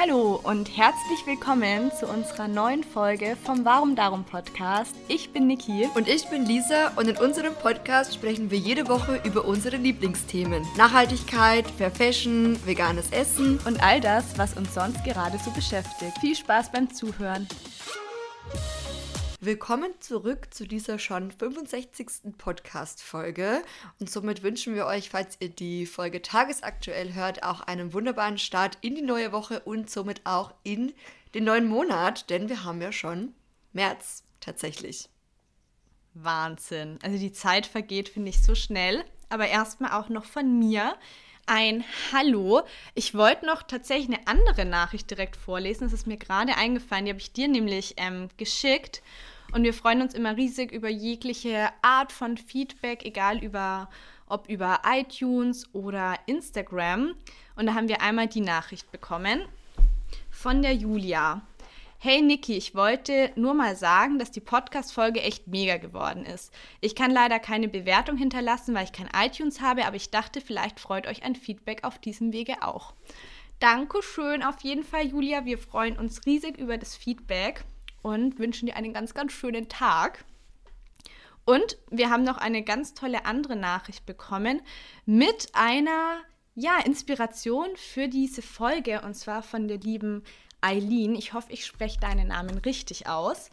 Hallo und herzlich willkommen zu unserer neuen Folge vom Warum Darum Podcast. Ich bin Niki. Und ich bin Lisa und in unserem Podcast sprechen wir jede Woche über unsere Lieblingsthemen. Nachhaltigkeit, Fair Fashion, veganes Essen und all das, was uns sonst gerade so beschäftigt. Viel Spaß beim Zuhören. Willkommen zurück zu dieser schon 65. Podcast-Folge. Und somit wünschen wir euch, falls ihr die Folge tagesaktuell hört, auch einen wunderbaren Start in die neue Woche und somit auch in den neuen Monat, denn wir haben ja schon März tatsächlich. Wahnsinn. Also die Zeit vergeht, finde ich, so schnell. Aber erstmal auch noch von mir ein Hallo. Ich wollte noch tatsächlich eine andere Nachricht direkt vorlesen. Das ist mir gerade eingefallen. Die habe ich dir nämlich ähm, geschickt. Und wir freuen uns immer riesig über jegliche Art von Feedback, egal über, ob über iTunes oder Instagram. Und da haben wir einmal die Nachricht bekommen von der Julia. Hey Niki, ich wollte nur mal sagen, dass die Podcast-Folge echt mega geworden ist. Ich kann leider keine Bewertung hinterlassen, weil ich kein iTunes habe, aber ich dachte, vielleicht freut euch ein Feedback auf diesem Wege auch. Dankeschön auf jeden Fall, Julia. Wir freuen uns riesig über das Feedback und wünschen dir einen ganz, ganz schönen Tag. Und wir haben noch eine ganz tolle andere Nachricht bekommen mit einer ja, Inspiration für diese Folge und zwar von der lieben Eileen. Ich hoffe, ich spreche deinen Namen richtig aus.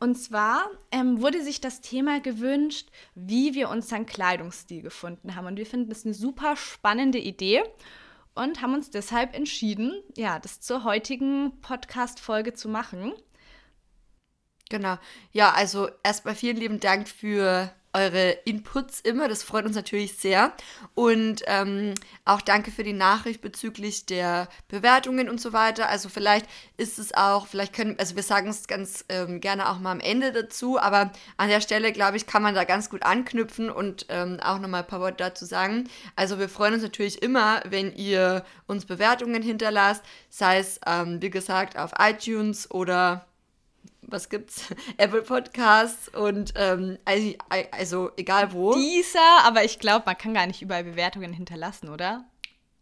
Und zwar ähm, wurde sich das Thema gewünscht, wie wir unseren Kleidungsstil gefunden haben. Und wir finden das eine super spannende Idee und haben uns deshalb entschieden, ja, das zur heutigen Podcast-Folge zu machen. Genau. Ja, also erstmal vielen lieben Dank für eure Inputs immer. Das freut uns natürlich sehr. Und ähm, auch danke für die Nachricht bezüglich der Bewertungen und so weiter. Also vielleicht ist es auch, vielleicht können, also wir sagen es ganz ähm, gerne auch mal am Ende dazu, aber an der Stelle, glaube ich, kann man da ganz gut anknüpfen und ähm, auch nochmal ein paar Worte dazu sagen. Also wir freuen uns natürlich immer, wenn ihr uns Bewertungen hinterlasst, sei es, ähm, wie gesagt, auf iTunes oder was gibt's? Apple Podcasts und ähm, also, also, egal wo. Dieser, aber ich glaube, man kann gar nicht überall Bewertungen hinterlassen, oder?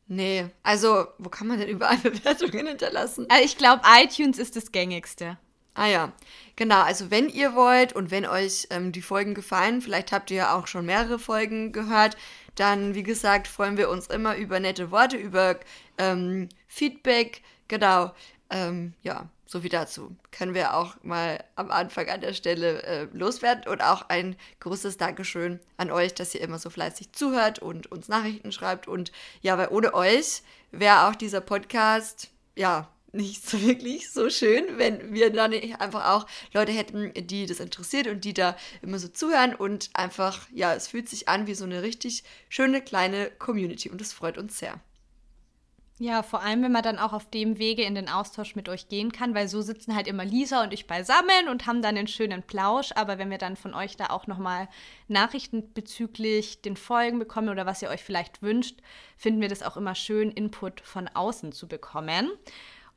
Nee, also wo kann man denn überall Bewertungen hinterlassen? Also ich glaube, iTunes ist das gängigste. Ah ja, genau. Also wenn ihr wollt und wenn euch ähm, die Folgen gefallen, vielleicht habt ihr ja auch schon mehrere Folgen gehört, dann wie gesagt freuen wir uns immer über nette Worte, über ähm, Feedback. Genau. Ähm, ja, so viel dazu. Können wir auch mal am Anfang an der Stelle äh, loswerden und auch ein großes Dankeschön an euch, dass ihr immer so fleißig zuhört und uns Nachrichten schreibt. Und ja, weil ohne euch wäre auch dieser Podcast, ja, nicht so wirklich so schön, wenn wir dann einfach auch Leute hätten, die das interessiert und die da immer so zuhören und einfach, ja, es fühlt sich an wie so eine richtig schöne kleine Community und das freut uns sehr. Ja, vor allem, wenn man dann auch auf dem Wege in den Austausch mit euch gehen kann, weil so sitzen halt immer Lisa und ich beisammen und haben dann einen schönen Plausch. Aber wenn wir dann von euch da auch nochmal Nachrichten bezüglich den Folgen bekommen oder was ihr euch vielleicht wünscht, finden wir das auch immer schön, Input von außen zu bekommen.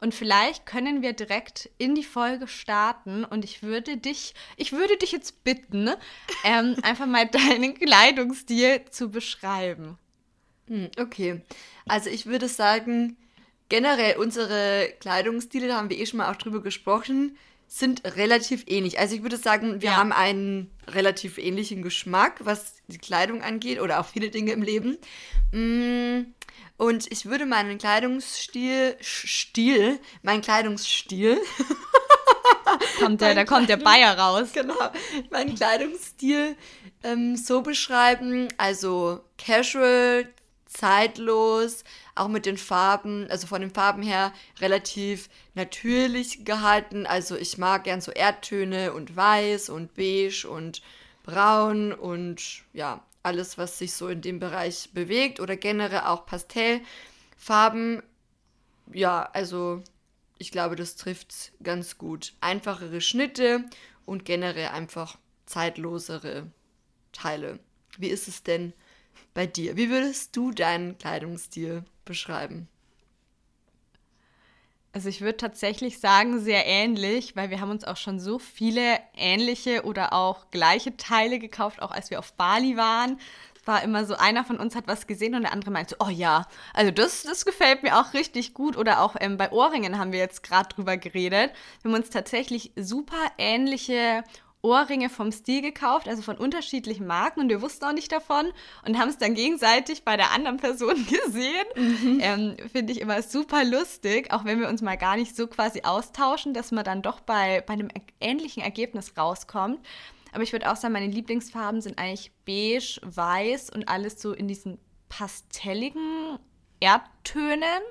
Und vielleicht können wir direkt in die Folge starten und ich würde dich, ich würde dich jetzt bitten, ähm, einfach mal deinen Kleidungsstil zu beschreiben. Hm, okay. Also ich würde sagen, generell unsere Kleidungsstile, da haben wir eh schon mal auch drüber gesprochen, sind relativ ähnlich. Also ich würde sagen, wir ja. haben einen relativ ähnlichen Geschmack, was die Kleidung angeht oder auch viele Dinge im Leben. Mm, und ich würde meinen Kleidungsstil, Stil, mein Kleidungsstil. kommt der, da kommt der Bayer raus. Genau, meinen Kleidungsstil ähm, so beschreiben, also casual, zeitlos, auch mit den Farben, also von den Farben her relativ natürlich gehalten. Also ich mag gern so Erdtöne und weiß und beige und braun und ja, alles, was sich so in dem Bereich bewegt oder generell auch Pastellfarben. Ja, also ich glaube, das trifft ganz gut. Einfachere Schnitte und generell einfach zeitlosere Teile. Wie ist es denn bei dir? Wie würdest du deinen Kleidungsstil beschreiben? Also ich würde tatsächlich sagen, sehr ähnlich, weil wir haben uns auch schon so viele ähnliche oder auch gleiche Teile gekauft, auch als wir auf Bali waren. war immer so, einer von uns hat was gesehen und der andere meinte oh ja, also das, das gefällt mir auch richtig gut. Oder auch ähm, bei Ohrringen haben wir jetzt gerade drüber geredet. Wir haben uns tatsächlich super ähnliche Ohrringe vom Stil gekauft, also von unterschiedlichen Marken und wir wussten auch nicht davon und haben es dann gegenseitig bei der anderen Person gesehen. Mhm. Ähm, Finde ich immer super lustig, auch wenn wir uns mal gar nicht so quasi austauschen, dass man dann doch bei, bei einem ähnlichen Ergebnis rauskommt. Aber ich würde auch sagen, meine Lieblingsfarben sind eigentlich beige, weiß und alles so in diesen pastelligen Erdtönen.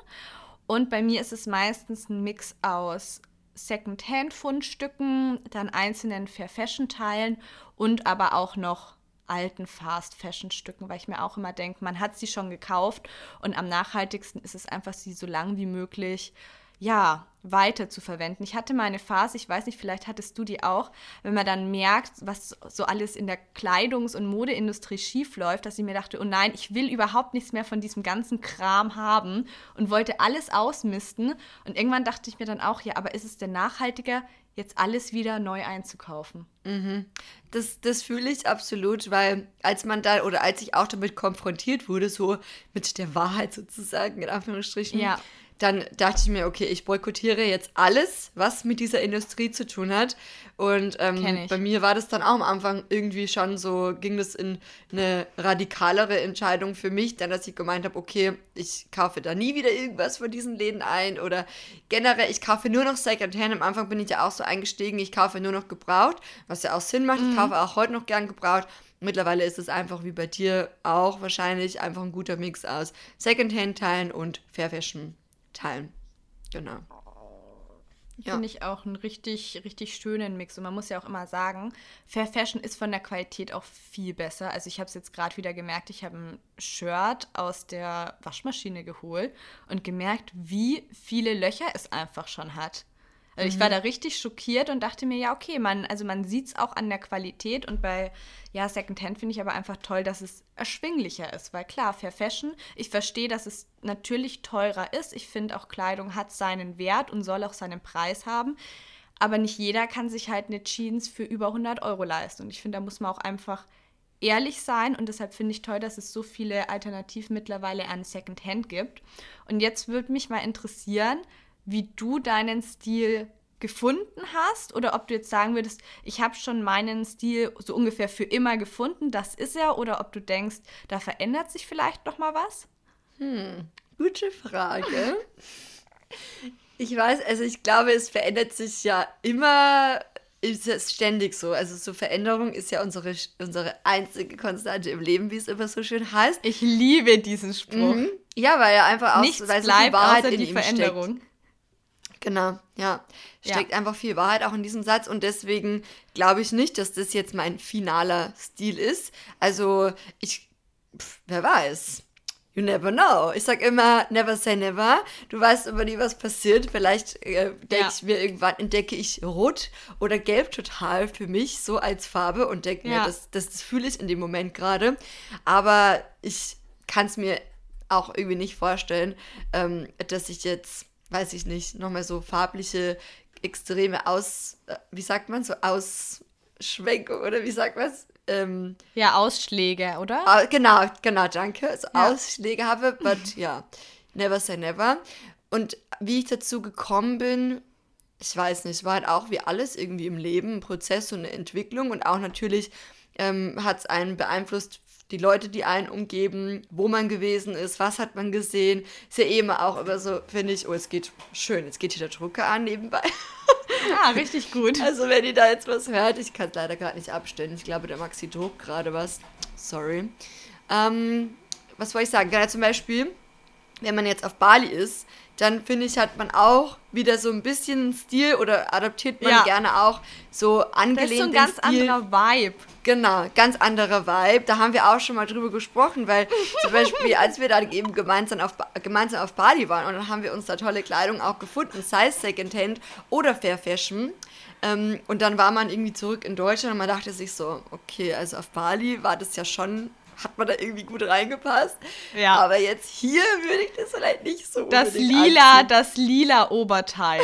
Und bei mir ist es meistens ein Mix aus Second-Hand-Fundstücken, dann einzelnen Fair-Fashion-Teilen und aber auch noch alten Fast-Fashion-Stücken, weil ich mir auch immer denke, man hat sie schon gekauft und am nachhaltigsten ist es einfach, sie so lang wie möglich ja, weiter zu verwenden. Ich hatte mal eine Phase, ich weiß nicht, vielleicht hattest du die auch, wenn man dann merkt, was so alles in der Kleidungs- und Modeindustrie schief läuft, dass ich mir dachte, oh nein, ich will überhaupt nichts mehr von diesem ganzen Kram haben und wollte alles ausmisten. Und irgendwann dachte ich mir dann auch, ja, aber ist es denn nachhaltiger, jetzt alles wieder neu einzukaufen? Mhm. Das, das fühle ich absolut, weil als man da oder als ich auch damit konfrontiert wurde, so mit der Wahrheit sozusagen, in Anführungsstrichen, ja dann dachte ich mir, okay, ich boykottiere jetzt alles, was mit dieser Industrie zu tun hat. Und ähm, bei mir war das dann auch am Anfang irgendwie schon so, ging das in eine radikalere Entscheidung für mich, dann dass ich gemeint habe, okay, ich kaufe da nie wieder irgendwas von diesen Läden ein oder generell, ich kaufe nur noch Secondhand. Am Anfang bin ich ja auch so eingestiegen, ich kaufe nur noch gebraucht, was ja auch Sinn macht. Mhm. Ich kaufe auch heute noch gern gebraucht. Mittlerweile ist es einfach wie bei dir auch wahrscheinlich einfach ein guter Mix aus Secondhand-Teilen und Fair Fashion teilen. Genau. Ja. Finde ich auch einen richtig, richtig schönen Mix. Und man muss ja auch immer sagen, Fair Fashion ist von der Qualität auch viel besser. Also ich habe es jetzt gerade wieder gemerkt, ich habe ein Shirt aus der Waschmaschine geholt und gemerkt, wie viele Löcher es einfach schon hat. Also ich war mhm. da richtig schockiert und dachte mir, ja, okay, man, also man sieht es auch an der Qualität und bei ja, Secondhand finde ich aber einfach toll, dass es erschwinglicher ist, weil klar, Fair Fashion, ich verstehe, dass es natürlich teurer ist. Ich finde auch Kleidung hat seinen Wert und soll auch seinen Preis haben. Aber nicht jeder kann sich halt eine Jeans für über 100 Euro leisten. Und ich finde, da muss man auch einfach ehrlich sein und deshalb finde ich toll, dass es so viele Alternativen mittlerweile an Secondhand gibt. Und jetzt würde mich mal interessieren, wie du deinen Stil gefunden hast oder ob du jetzt sagen würdest, ich habe schon meinen Stil so ungefähr für immer gefunden, das ist er, oder ob du denkst, da verändert sich vielleicht noch mal was? Hm, gute Frage. ich weiß, also ich glaube, es verändert sich ja immer, ist es ständig so. Also so Veränderung ist ja unsere, unsere einzige Konstante im Leben, wie es immer so schön heißt. Ich liebe diesen Spruch. Mhm. Ja, weil er einfach auch Nichts weil so bleibt, Wahrheit außer in die Veränderung. Steckt. Genau, ja. Steckt ja. einfach viel Wahrheit auch in diesem Satz und deswegen glaube ich nicht, dass das jetzt mein finaler Stil ist. Also, ich, pf, wer weiß. You never know. Ich sag immer, never say never. Du weißt immer nie, was passiert. Vielleicht äh, denke ja. ich mir irgendwann, entdecke ich Rot oder Gelb total für mich, so als Farbe und denke ja. mir, das, das, das fühle ich in dem Moment gerade. Aber ich kann es mir auch irgendwie nicht vorstellen, ähm, dass ich jetzt weiß ich nicht, nochmal so farbliche, extreme Aus, äh, wie sagt man, so Ausschwenkung oder wie sagt man es? Ähm, ja, Ausschläge, oder? Ah, genau, genau, danke. Also ja. Ausschläge habe, but ja, never say never. Und wie ich dazu gekommen bin, ich weiß nicht, war halt auch wie alles irgendwie im Leben ein Prozess und eine Entwicklung und auch natürlich ähm, hat es einen beeinflusst, die Leute, die einen umgeben, wo man gewesen ist, was hat man gesehen. Ist ja eh immer auch immer so, finde ich, oh, es geht schön, jetzt geht hier der Drucker an nebenbei. Ja, richtig gut. Also wenn ihr da jetzt was hört, ich kann es leider gerade nicht abstellen. Ich glaube, der Maxi druckt gerade was. Sorry. Ähm, was wollte ich sagen? Ja, zum Beispiel, wenn man jetzt auf Bali ist, dann finde ich, hat man auch wieder so ein bisschen Stil oder adoptiert man ja. gerne auch so angelehnt. Das ist so ein ganz Stil. anderer Vibe. Genau, ganz anderer Vibe. Da haben wir auch schon mal drüber gesprochen, weil zum Beispiel, als wir dann eben gemeinsam auf, gemeinsam auf Bali waren und dann haben wir uns da tolle Kleidung auch gefunden, sei es Secondhand oder Fair Fashion. Ähm, und dann war man irgendwie zurück in Deutschland und man dachte sich so, okay, also auf Bali war das ja schon hat man da irgendwie gut reingepasst. Ja. Aber jetzt hier würde ich das vielleicht nicht so Das lila, anziehen. das lila Oberteil.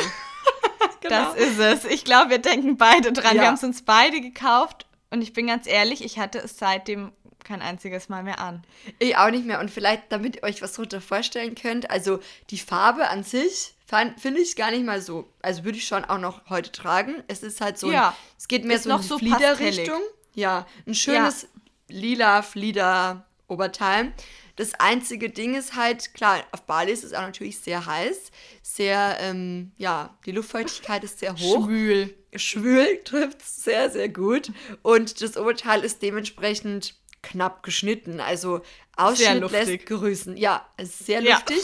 genau. Das ist es. Ich glaube, wir denken beide dran. Ja. Wir haben es uns beide gekauft und ich bin ganz ehrlich, ich hatte es seit dem kein einziges Mal mehr an. Ich auch nicht mehr. Und vielleicht, damit ihr euch was darunter vorstellen könnt, also die Farbe an sich finde ich gar nicht mal so. Also würde ich schon auch noch heute tragen. Es ist halt so, ein, Ja, es geht mehr so in so die Fliederrichtung. Ja, ein schönes lila Flieder-Oberteil. Das einzige Ding ist halt, klar, auf Bali ist es auch natürlich sehr heiß. Sehr, ähm, ja, die Luftfeuchtigkeit ist sehr hoch. Schwül. Schwül trifft sehr, sehr gut. Und das Oberteil ist dementsprechend knapp geschnitten. Also Ausschnitt lässt grüßen. Ja, sehr Ja. luftig.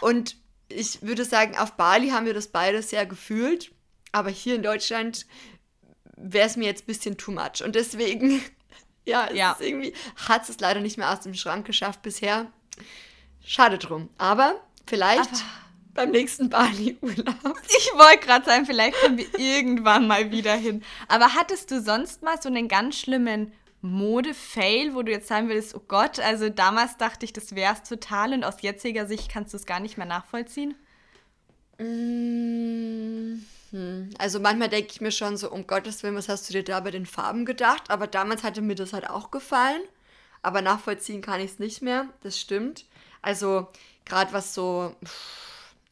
Und ich würde sagen, auf Bali haben wir das beide sehr gefühlt. Aber hier in Deutschland wäre es mir jetzt ein bisschen too much. Und deswegen, ja, es Ja. Ist irgendwie hat es leider nicht mehr aus dem Schrank geschafft bisher. Schade drum. Aber vielleicht Aber- beim nächsten Bali-Urlaub. Ich wollte gerade sagen, vielleicht kommen wir irgendwann mal wieder hin. Aber hattest du sonst mal so einen ganz schlimmen Mode-Fail, wo du jetzt sagen würdest, oh Gott, also damals dachte ich, das wär's total und aus jetziger Sicht kannst du es gar nicht mehr nachvollziehen? Mm, hm. Also manchmal denke ich mir schon so, um Gottes Willen, was hast du dir da bei den Farben gedacht? Aber damals hatte mir das halt auch gefallen. Aber nachvollziehen kann ich es nicht mehr, das stimmt. Also gerade was so,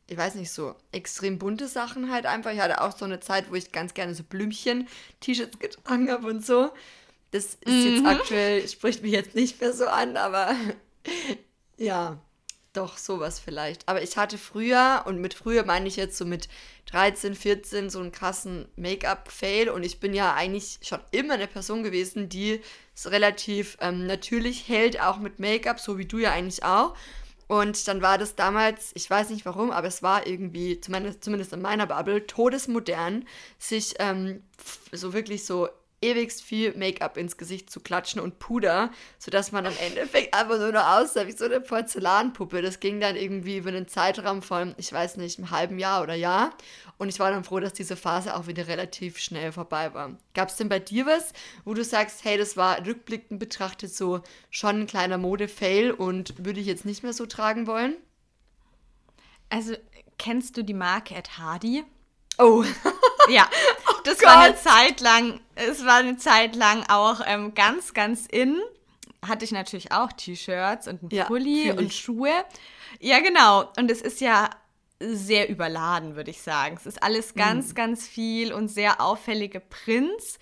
ich weiß nicht, so extrem bunte Sachen halt einfach. Ich hatte auch so eine Zeit, wo ich ganz gerne so Blümchen-T-Shirts getragen habe und so. Das ist jetzt aktuell, spricht mich jetzt nicht mehr so an, aber ja, doch, sowas vielleicht. Aber ich hatte früher, und mit früher meine ich jetzt so mit 13, 14, so einen krassen Make-up-Fail. Und ich bin ja eigentlich schon immer eine Person gewesen, die es relativ ähm, natürlich hält, auch mit Make-up, so wie du ja eigentlich auch. Und dann war das damals, ich weiß nicht warum, aber es war irgendwie, zumindest, zumindest in meiner Bubble, todesmodern, sich ähm, so wirklich so ewigst viel Make-up ins Gesicht zu klatschen und Puder, sodass man am Endeffekt einfach nur noch aussah wie so eine Porzellanpuppe. Das ging dann irgendwie über einen Zeitraum von, ich weiß nicht, einem halben Jahr oder Jahr. Und ich war dann froh, dass diese Phase auch wieder relativ schnell vorbei war. Gab es denn bei dir was, wo du sagst, hey, das war rückblickend betrachtet so schon ein kleiner Mode-Fail und würde ich jetzt nicht mehr so tragen wollen? Also, kennst du die Marke Ed Hardy? Oh, Ja, das war eine. Zeit lang, es war eine Zeit lang auch ähm, ganz, ganz in. Hatte ich natürlich auch T-Shirts und einen Ja, Pulli und. Schuhe. Ja, genau. Und es ist ja sehr überladen, würde ich sagen. Es ist alles Mhm. ganz, ganz viel und sehr auffällige Prints.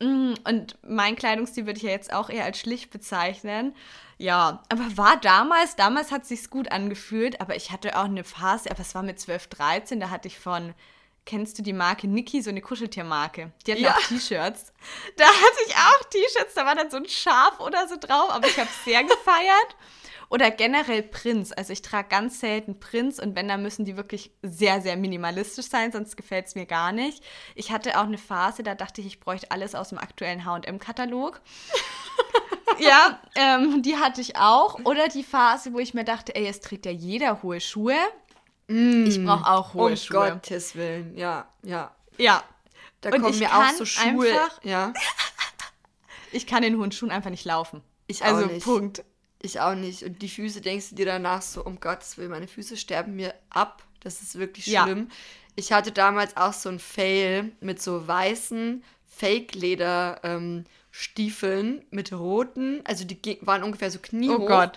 Mm, Und mein Kleidungsstil würde ich ja jetzt auch eher als schlicht bezeichnen. Ja, aber war damals, damals hat es sich gut angefühlt, aber ich hatte auch eine Phase, aber es war mit 12, 13, da hatte ich von, kennst du die Marke Niki, so eine Kuscheltiermarke? Die hatten Ja. auch T-Shirts. Da hatte ich auch T-Shirts, da war dann so ein Schaf oder so drauf, aber ich habe es sehr gefeiert. Oder generell Prints. Also ich trage ganz selten Prints und wenn, dann müssen die wirklich sehr, sehr minimalistisch sein, sonst gefällt es mir gar nicht. Ich hatte auch eine Phase, da dachte ich, ich bräuchte alles aus dem aktuellen HM-Katalog. ja, ähm, die hatte ich auch. Oder die Phase, wo ich mir dachte, ey, jetzt trägt ja jeder hohe Schuhe. Ich brauche auch hohe um Schuhe. Gottes Willen, ja, ja. Ja, Da Und kommen mir auch so Schuhe. einfach- ja, ich kann in hohen Schuhen einfach nicht laufen. Ich auch also nicht. Punkt. ich auch nicht. Und die Füße denkst du dir danach so, um Gottes Willen, meine Füße sterben mir ab. Das ist wirklich Ja. schlimm. Ich hatte damals auch so ein Fail mit so weißen Fake-Leder-Stiefeln mit roten, also die waren ungefähr so kniehoch. Oh Gott.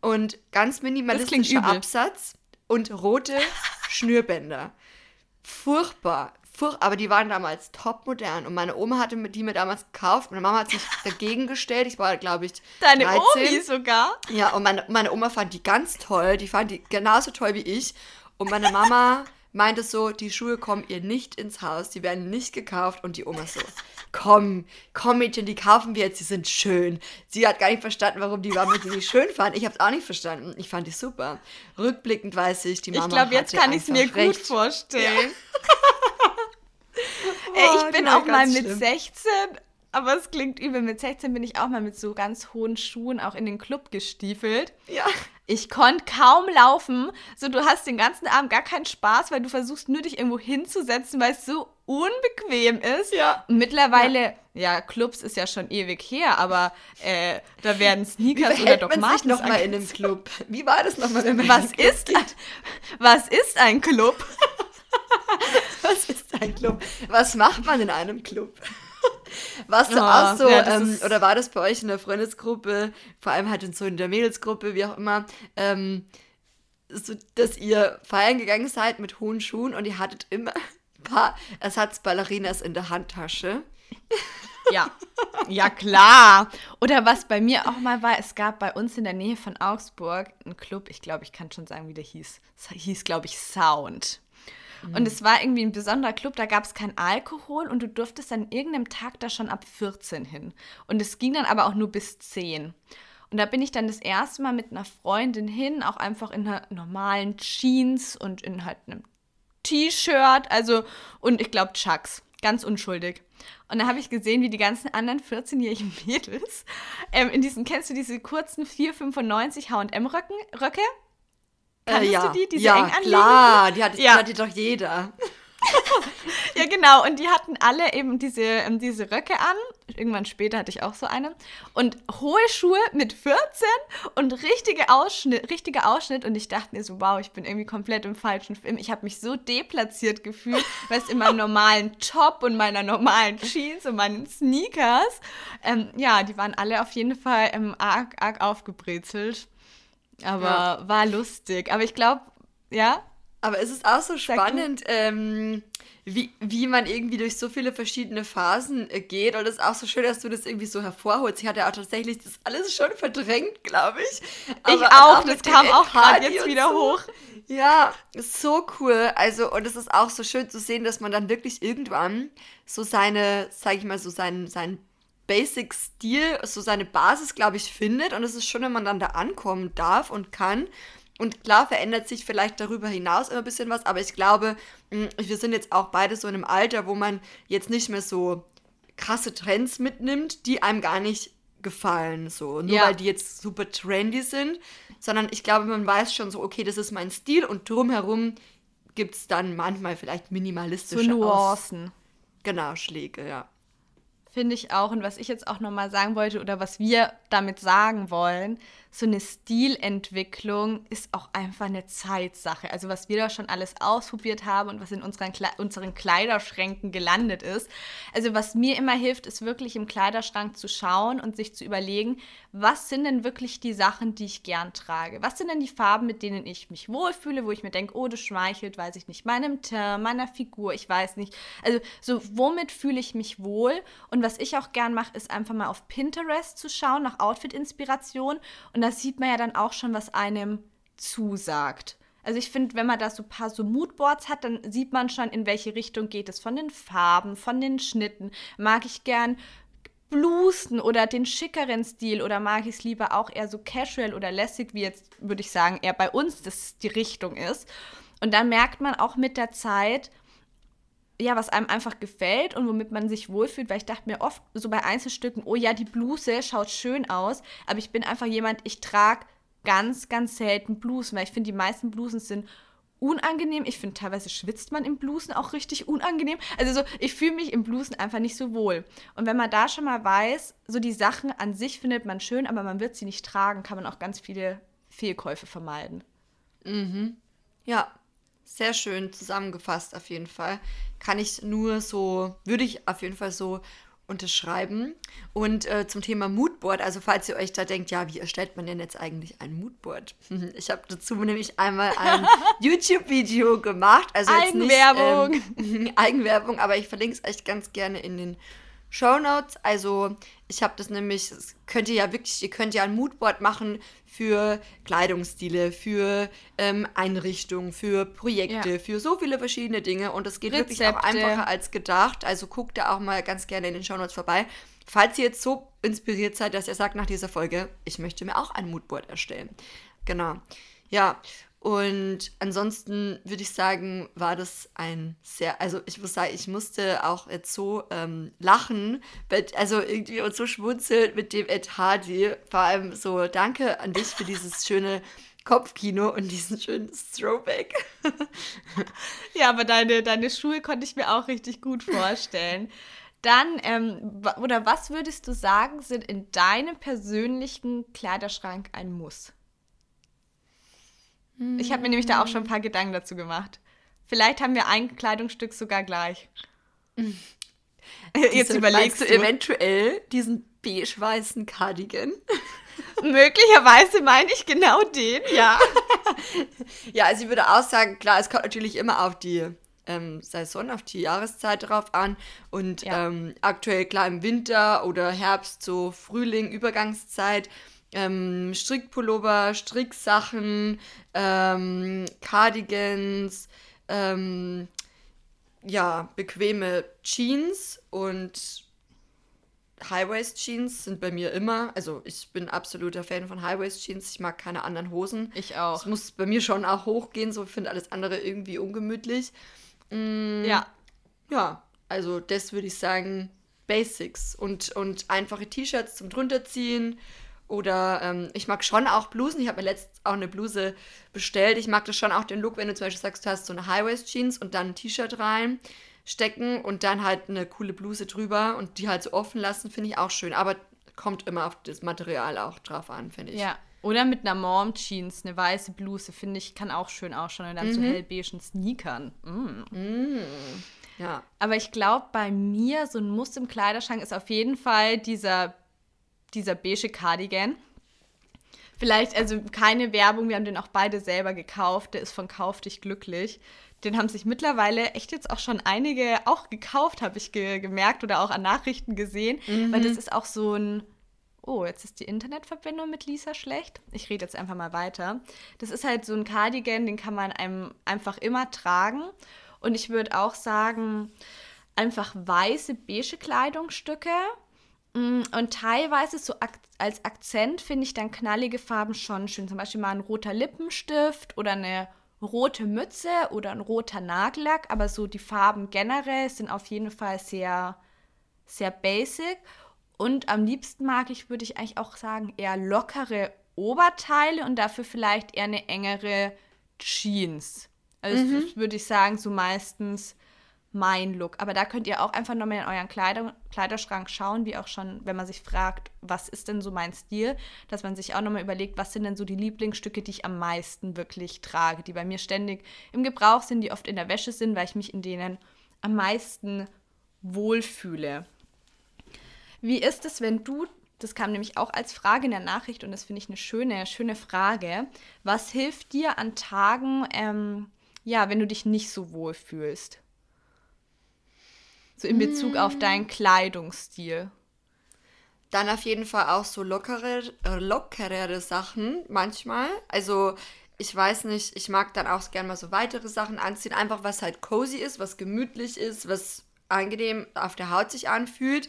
Und ganz klingt minimalistischer. Absatz und rote Schnürbänder. Furchtbar. Furch aber die waren damals top modern und meine Oma hatte die mir damals gekauft. Meine Mama hat sich dagegen gestellt. Ich war, glaube ich, Deine 13. Omi sogar. Ja, und meine, meine Oma fand die ganz toll. Die fand die genauso toll wie ich. Und meine Mama meinte so, die Schuhe kommen ihr nicht ins Haus, die werden nicht gekauft. Und die Oma so, komm, komm Mädchen, die kaufen wir jetzt, die sind schön. Sie hat gar nicht verstanden, warum die Mama die nicht schön fand. Ich habe es auch nicht verstanden. Ich fand die super. Rückblickend weiß ich, die Mama Ich glaube, jetzt kann ich es mir einfach gut recht. vorstellen. Ey, Boah, ich bin auch mal mit schlimm. 16, aber es klingt übel. Mit 16 bin ich auch mal mit so ganz hohen Schuhen auch in den Club gestiefelt. Ja. Ich konnte kaum laufen. So, du hast den ganzen Abend gar keinen Spaß, weil du versuchst nur dich irgendwo hinzusetzen, weil es so unbequem ist. Ja. Mittlerweile, ja. Clubs ist ja schon ewig her, aber äh, da werden Sneakers oder Doc Martens noch mal in einem. Club? Wie war das nochmal, Was ist, was ist ein Club? Was ist ein Club? Was macht man in einem Club? Warst du Oh, auch so, ja, das ähm, oder war das bei euch in der Freundesgruppe, vor allem halt in so in der Mädelsgruppe, wie auch immer, ähm, so, dass ihr feiern gegangen seid mit hohen Schuhen und ihr hattet immer ein paar Ersatzballerinas in der Handtasche? Ja, ja klar. Oder was bei mir auch mal war, es gab bei uns in der Nähe von Augsburg einen Club, ich glaube, ich kann schon sagen, wie der hieß. Es hieß, glaube ich, Sound. Und es war irgendwie ein besonderer Club, da gab es kein Alkohol und du durftest an irgendeinem Tag da schon ab 14 hin. Und es ging dann aber auch nur bis 10. Und da bin ich dann das erste Mal mit einer Freundin hin, auch einfach in einer normalen Jeans und in halt einem T-Shirt, also und ich glaube Chucks, ganz unschuldig. Und da habe ich gesehen, wie die ganzen anderen 14-jährigen Mädels ähm, in diesen, kennst du diese kurzen 4,95 H&M-Röcke? Kanntest ja, du die, diese ja klar, die hatte, Ja. die hatte doch jeder. Ja, genau. Und die hatten alle eben diese, ähm, diese Röcke an. Irgendwann später hatte ich auch so eine. Und hohe Schuhe mit 14 und richtige Ausschnitt, richtiger Ausschnitt. Und ich dachte mir so, wow, ich bin irgendwie komplett im falschen Film. Ich habe mich so deplatziert gefühlt, weißt in meinem normalen Top und meiner normalen Jeans und meinen Sneakers. Ähm, ja, die waren alle auf jeden Fall ähm, arg, arg aufgebrezelt. Aber Ja. war lustig. Aber ich glaube, ja, Aber es ist auch so spannend, ähm, wie, wie man irgendwie durch so viele verschiedene Phasen äh, geht. Und es ist auch so schön, dass du das irgendwie so hervorholst. Ich hatte auch tatsächlich das alles schon verdrängt, glaube ich. ich Aber auch. Das kam auch gerade jetzt wieder so. hoch. Ja, so cool. Also, und es ist auch so schön zu sehen, dass man dann wirklich irgendwann so seine, sag ich mal, so seinen, seinen Basic-Stil, so seine Basis, glaube ich, findet. Und es ist schon, wenn man dann da ankommen darf und kann. Und klar verändert sich vielleicht darüber hinaus immer ein bisschen was, aber ich glaube, mh, wir sind jetzt auch beide so in einem Alter, wo man jetzt nicht mehr so krasse Trends mitnimmt, die einem gar nicht gefallen, so. Nur Ja. weil die jetzt super trendy sind, sondern ich glaube, man weiß schon so, okay, das ist mein Stil und drumherum gibt es dann manchmal vielleicht So minimalistische Aus Nuancen. genau, Schläge, ja. Finde ich auch. Und was ich jetzt auch nochmal sagen wollte oder was wir damit sagen wollen, so eine Stilentwicklung ist auch einfach eine Zeitsache. Also was wir da schon alles ausprobiert haben und was in unseren, Kle unseren Kleiderschränken gelandet ist. Also was mir immer hilft, ist wirklich im Kleiderschrank zu schauen und sich zu überlegen, was sind denn wirklich die Sachen, die ich gern trage? Was sind denn die Farben, mit denen ich mich wohlfühle, wo ich mir denke, oh, das schmeichelt, weiß ich nicht, meinem Teint, meiner Figur, ich weiß nicht. Also so, womit fühle ich mich wohl? Und was ich auch gern mache, ist einfach mal auf Pinterest zu schauen, nach Outfit-Inspiration. Und da sieht man ja dann auch schon, was einem zusagt. Also ich finde, wenn man da so ein paar so Moodboards hat, dann sieht man schon, in welche Richtung geht es von den Farben, von den Schnitten. Mag ich gern Blusen oder den schickeren Stil oder mag ich es lieber auch eher so casual oder lässig, wie jetzt würde ich sagen, eher bei uns das die Richtung ist. Und dann merkt man auch mit der Zeit, ja, was einem einfach gefällt und womit man sich wohlfühlt, weil ich dachte mir oft so bei Einzelstücken, oh ja, die Bluse schaut schön aus, aber ich bin einfach jemand, ich trage ganz, ganz selten Blusen, weil ich finde, die meisten Blusen sind unangenehm. Ich finde, teilweise schwitzt man im Blusen auch richtig unangenehm. Also so, ich fühle mich im Blusen einfach nicht so wohl. Und wenn man da schon mal weiß, so die Sachen an sich findet man schön, aber man wird sie nicht tragen, kann man auch ganz viele Fehlkäufe vermeiden. Ja, sehr schön zusammengefasst auf jeden Fall. Kann ich nur so, würde ich auf jeden Fall so unterschreiben. Und äh, zum Thema Moodboard, also falls ihr euch da denkt, ja, wie erstellt man denn jetzt eigentlich ein Moodboard? Ich habe dazu nämlich einmal ein YouTube-Video gemacht. Also jetzt Eigenwerbung. Nicht, ähm, Eigenwerbung, aber ich verlinke es euch ganz gerne in den Show Notes. Also ich habe das nämlich, das könnt ihr ja wirklich, ihr könnt ja ein Moodboard machen für Kleidungsstile, für ähm, Einrichtungen, für Projekte, Ja. für so viele verschiedene Dinge und es geht wirklich auch Rezepte. einfacher als gedacht. Also guckt da auch mal ganz gerne in den Show Notes vorbei. Falls ihr jetzt so inspiriert seid, dass ihr sagt nach dieser Folge, ich möchte mir auch ein Moodboard erstellen. Genau. Ja, und ansonsten würde ich sagen, war das ein sehr, also ich muss sagen, ich musste auch jetzt so ähm, lachen, also irgendwie und so schmunzeln mit dem Ed Hardy. Vor allem so, danke an dich für dieses schöne Kopfkino und diesen schönen Throwback. Ja, aber deine, deine Schuhe konnte ich mir auch richtig gut vorstellen. Dann, ähm, oder was würdest du sagen, sind in deinem persönlichen Kleiderschrank ein Muss? Ich habe mir nämlich da auch schon ein paar Gedanken dazu gemacht. Vielleicht haben wir ein Kleidungsstück sogar gleich. Jetzt Diese, überlegst du eventuell diesen beige-weißen Cardigan. Möglicherweise meine ich genau den, ja. ja, also ich würde auch sagen, klar, es kommt natürlich immer auf die ähm, Saison, auf die Jahreszeit drauf an. Und ja. ähm, aktuell klar im Winter oder Herbst, so Frühling, Übergangszeit. Ähm, Strickpullover, Stricksachen, ähm, Cardigans, ähm, ja, bequeme Jeans und High-Waist Jeans sind bei mir immer, also ich bin absoluter Fan von High-Waist Jeans. Ich mag keine anderen Hosen. Ich auch. Es muss bei mir schon auch hochgehen, so finde alles andere irgendwie ungemütlich. Mm, ja. Ja, also das würde ich sagen Basics und, und einfache T-Shirts zum drunterziehen. Oder ähm, ich mag schon auch Blusen. Ich habe mir letztens auch eine Bluse bestellt. Ich mag das schon auch den Look, wenn du zum Beispiel sagst, du hast so eine High-Waist-Jeans und dann ein T-Shirt rein stecken und dann halt eine coole Bluse drüber und die halt so offen lassen, finde ich auch schön. Aber kommt immer auf das Material auch drauf an, finde ich. Ja. Oder mit einer Mom-Jeans, eine weiße Bluse, finde ich, kann auch schön ausschauen. Und dann mhm. so hellbeigen Sneakern. Mm. Mm. Ja. Aber ich glaube, bei mir so ein Muss im Kleiderschrank ist auf jeden Fall dieser, dieser beige Cardigan. Vielleicht, also keine Werbung, wir haben den auch beide selber gekauft. Der ist von Kauf dich glücklich den haben sich mittlerweile echt jetzt auch schon einige auch gekauft, habe ich ge gemerkt oder auch an Nachrichten gesehen, mhm. weil das ist auch so ein Oh, jetzt ist die Internetverbindung mit Lisa schlecht. Ich rede jetzt einfach mal weiter. Das ist halt so ein Cardigan, den kann man einem einfach immer tragen. Und ich würde auch sagen, einfach weiße, beige Kleidungsstücke. Mm, und teilweise so als Akzent finde ich dann knallige Farben schon schön. Zum Beispiel mal ein roter Lippenstift oder eine rote Mütze oder ein roter Nagellack, aber so die Farben generell sind auf jeden Fall sehr, sehr basic. Und am liebsten mag ich, würde ich eigentlich auch sagen, eher lockere Oberteile und dafür vielleicht eher eine engere Jeans. Also mhm. würde ich sagen, so meistens mein Look. Aber da könnt ihr auch einfach nochmal in euren Kleider Kleiderschrank schauen, wie auch schon, wenn man sich fragt, was ist denn so mein Stil, dass man sich auch nochmal überlegt, was sind denn so die Lieblingsstücke, die ich am meisten wirklich trage, die bei mir ständig im Gebrauch sind, die oft in der Wäsche sind, weil ich mich in denen am meisten wohlfühle. Wie ist es, wenn du, das kam nämlich auch als Frage in der Nachricht und das finde ich eine schöne, schöne Frage, was hilft dir an Tagen, ähm, ja, wenn du dich nicht so wohl fühlst? So in Bezug mm. auf deinen Kleidungsstil. Dann auf jeden Fall auch so lockere, äh, lockerere Sachen manchmal. Also ich weiß nicht, ich mag dann auch gerne mal so weitere Sachen anziehen. Einfach was halt cozy ist, was gemütlich ist, was angenehm auf der Haut sich anfühlt.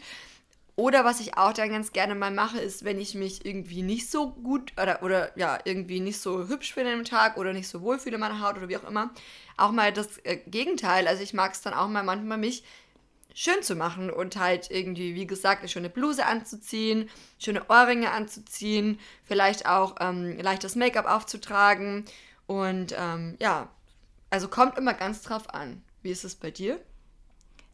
Oder was ich auch dann ganz gerne mal mache, ist, wenn ich mich irgendwie nicht so gut oder, oder ja, irgendwie nicht so hübsch finde im Tag oder nicht so wohl fühle in meiner Haut oder wie auch immer, auch mal das äh, Gegenteil. Also ich mag es dann auch mal manchmal mich schön zu machen und halt irgendwie, wie gesagt, eine schöne Bluse anzuziehen, schöne Ohrringe anzuziehen, vielleicht auch ähm, leichtes Make-up aufzutragen und ähm, ja, also kommt immer ganz drauf an. Wie ist es bei dir?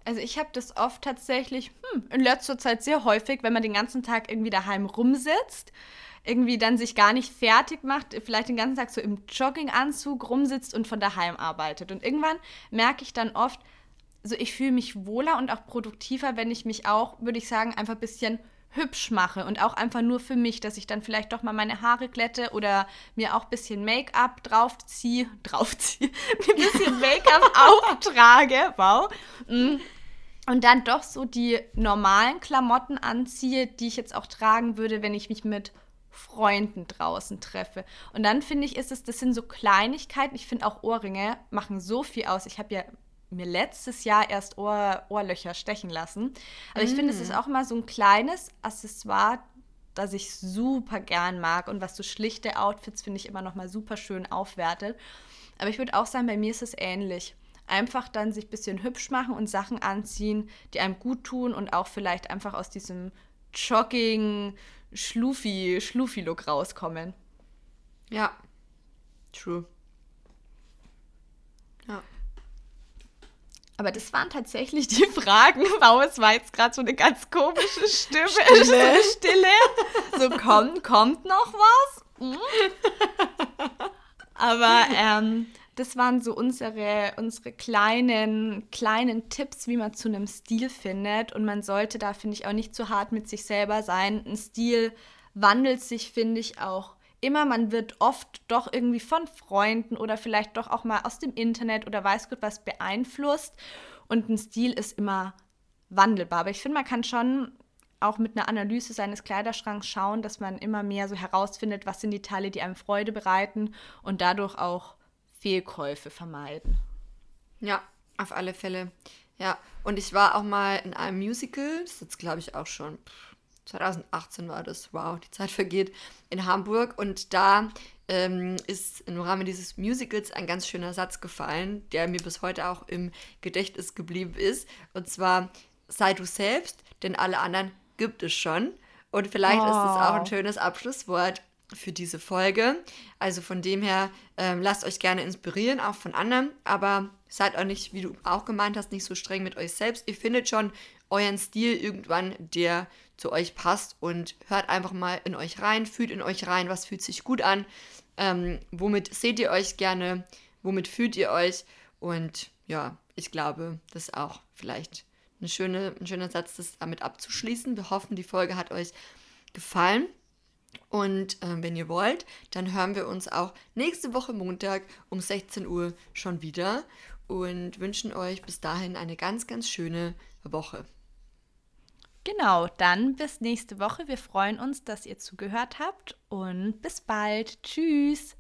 Also ich habe das oft tatsächlich hm, in letzter Zeit sehr häufig, wenn man den ganzen Tag irgendwie daheim rumsitzt, irgendwie dann sich gar nicht fertig macht, vielleicht den ganzen Tag so im Jogginganzug rumsitzt und von daheim arbeitet. Und irgendwann merke ich dann oft, also ich fühle mich wohler und auch produktiver, wenn ich mich auch, würde ich sagen, einfach ein bisschen hübsch mache und auch einfach nur für mich, dass ich dann vielleicht doch mal meine Haare glätte oder mir auch ein bisschen Make-up draufziehe, draufziehe, mir ein bisschen Make-up auftrage, wow. Mm. Und dann doch so die normalen Klamotten anziehe, die ich jetzt auch tragen würde, wenn ich mich mit Freunden draußen treffe. Und dann finde ich, ist es, das sind so Kleinigkeiten. Ich finde auch Ohrringe machen so viel aus. Ich habe ja mir letztes Jahr erst Ohr, Ohrlöcher stechen lassen. Aber mm. ich finde, es ist auch immer so ein kleines Accessoire, das ich super gern mag und was so schlichte Outfits, finde ich, immer noch mal super schön aufwertet. Aber ich würde auch sagen, bei mir ist es ähnlich. Einfach dann sich ein bisschen hübsch machen und Sachen anziehen, die einem gut tun und auch vielleicht einfach aus diesem Jogging, Schlufi, Schlufi-Look rauskommen. Ja, true. Aber das waren tatsächlich die Fragen. Wow, es war jetzt gerade so eine ganz komische Stimme. Stille. Stille. So, kommt, kommt noch was? Hm? Aber ähm, das waren so unsere, unsere kleinen, kleinen Tipps, wie man zu einem Stil findet. Und man sollte da, finde ich, auch nicht zu hart mit sich selber sein. Ein Stil wandelt sich, finde ich, auch immer. Man wird oft doch irgendwie von Freunden oder vielleicht doch auch mal aus dem Internet oder weiß Gott was beeinflusst. Und ein Stil ist immer wandelbar. Aber ich finde, man kann schon auch mit einer Analyse seines Kleiderschranks schauen, dass man immer mehr so herausfindet, was sind die Teile, die einem Freude bereiten und dadurch auch Fehlkäufe vermeiden. Ja, auf alle Fälle. Ja, und ich war auch mal in einem Musical, das ist jetzt glaube ich auch schon 2018 war das, wow, die Zeit vergeht, in Hamburg. Und da ähm, ist im Rahmen dieses Musicals ein ganz schöner Satz gefallen, der mir bis heute auch im Gedächtnis geblieben ist. Und zwar, sei du selbst, denn alle anderen gibt es schon. Und vielleicht oh. ist es auch ein schönes Abschlusswort für diese Folge. Also von dem her, ähm, lasst euch gerne inspirieren, auch von anderen, aber seid auch nicht, wie du auch gemeint hast, nicht so streng mit euch selbst. Ihr findet schon euren Stil irgendwann, der zu euch passt und hört einfach mal in euch rein, fühlt in euch rein, was fühlt sich gut an, ähm, womit seht ihr euch gerne, womit fühlt ihr euch und ja, ich glaube, das ist auch vielleicht eine schöne, ein schöner Satz, das damit abzuschließen. Wir hoffen, die Folge hat euch gefallen. Und äh, wenn ihr wollt, dann hören wir uns auch nächste Woche Montag um 16 Uhr schon wieder und wünschen euch bis dahin eine ganz, ganz schöne Woche. Genau, dann bis nächste Woche. Wir freuen uns, dass ihr zugehört habt und bis bald. Tschüss.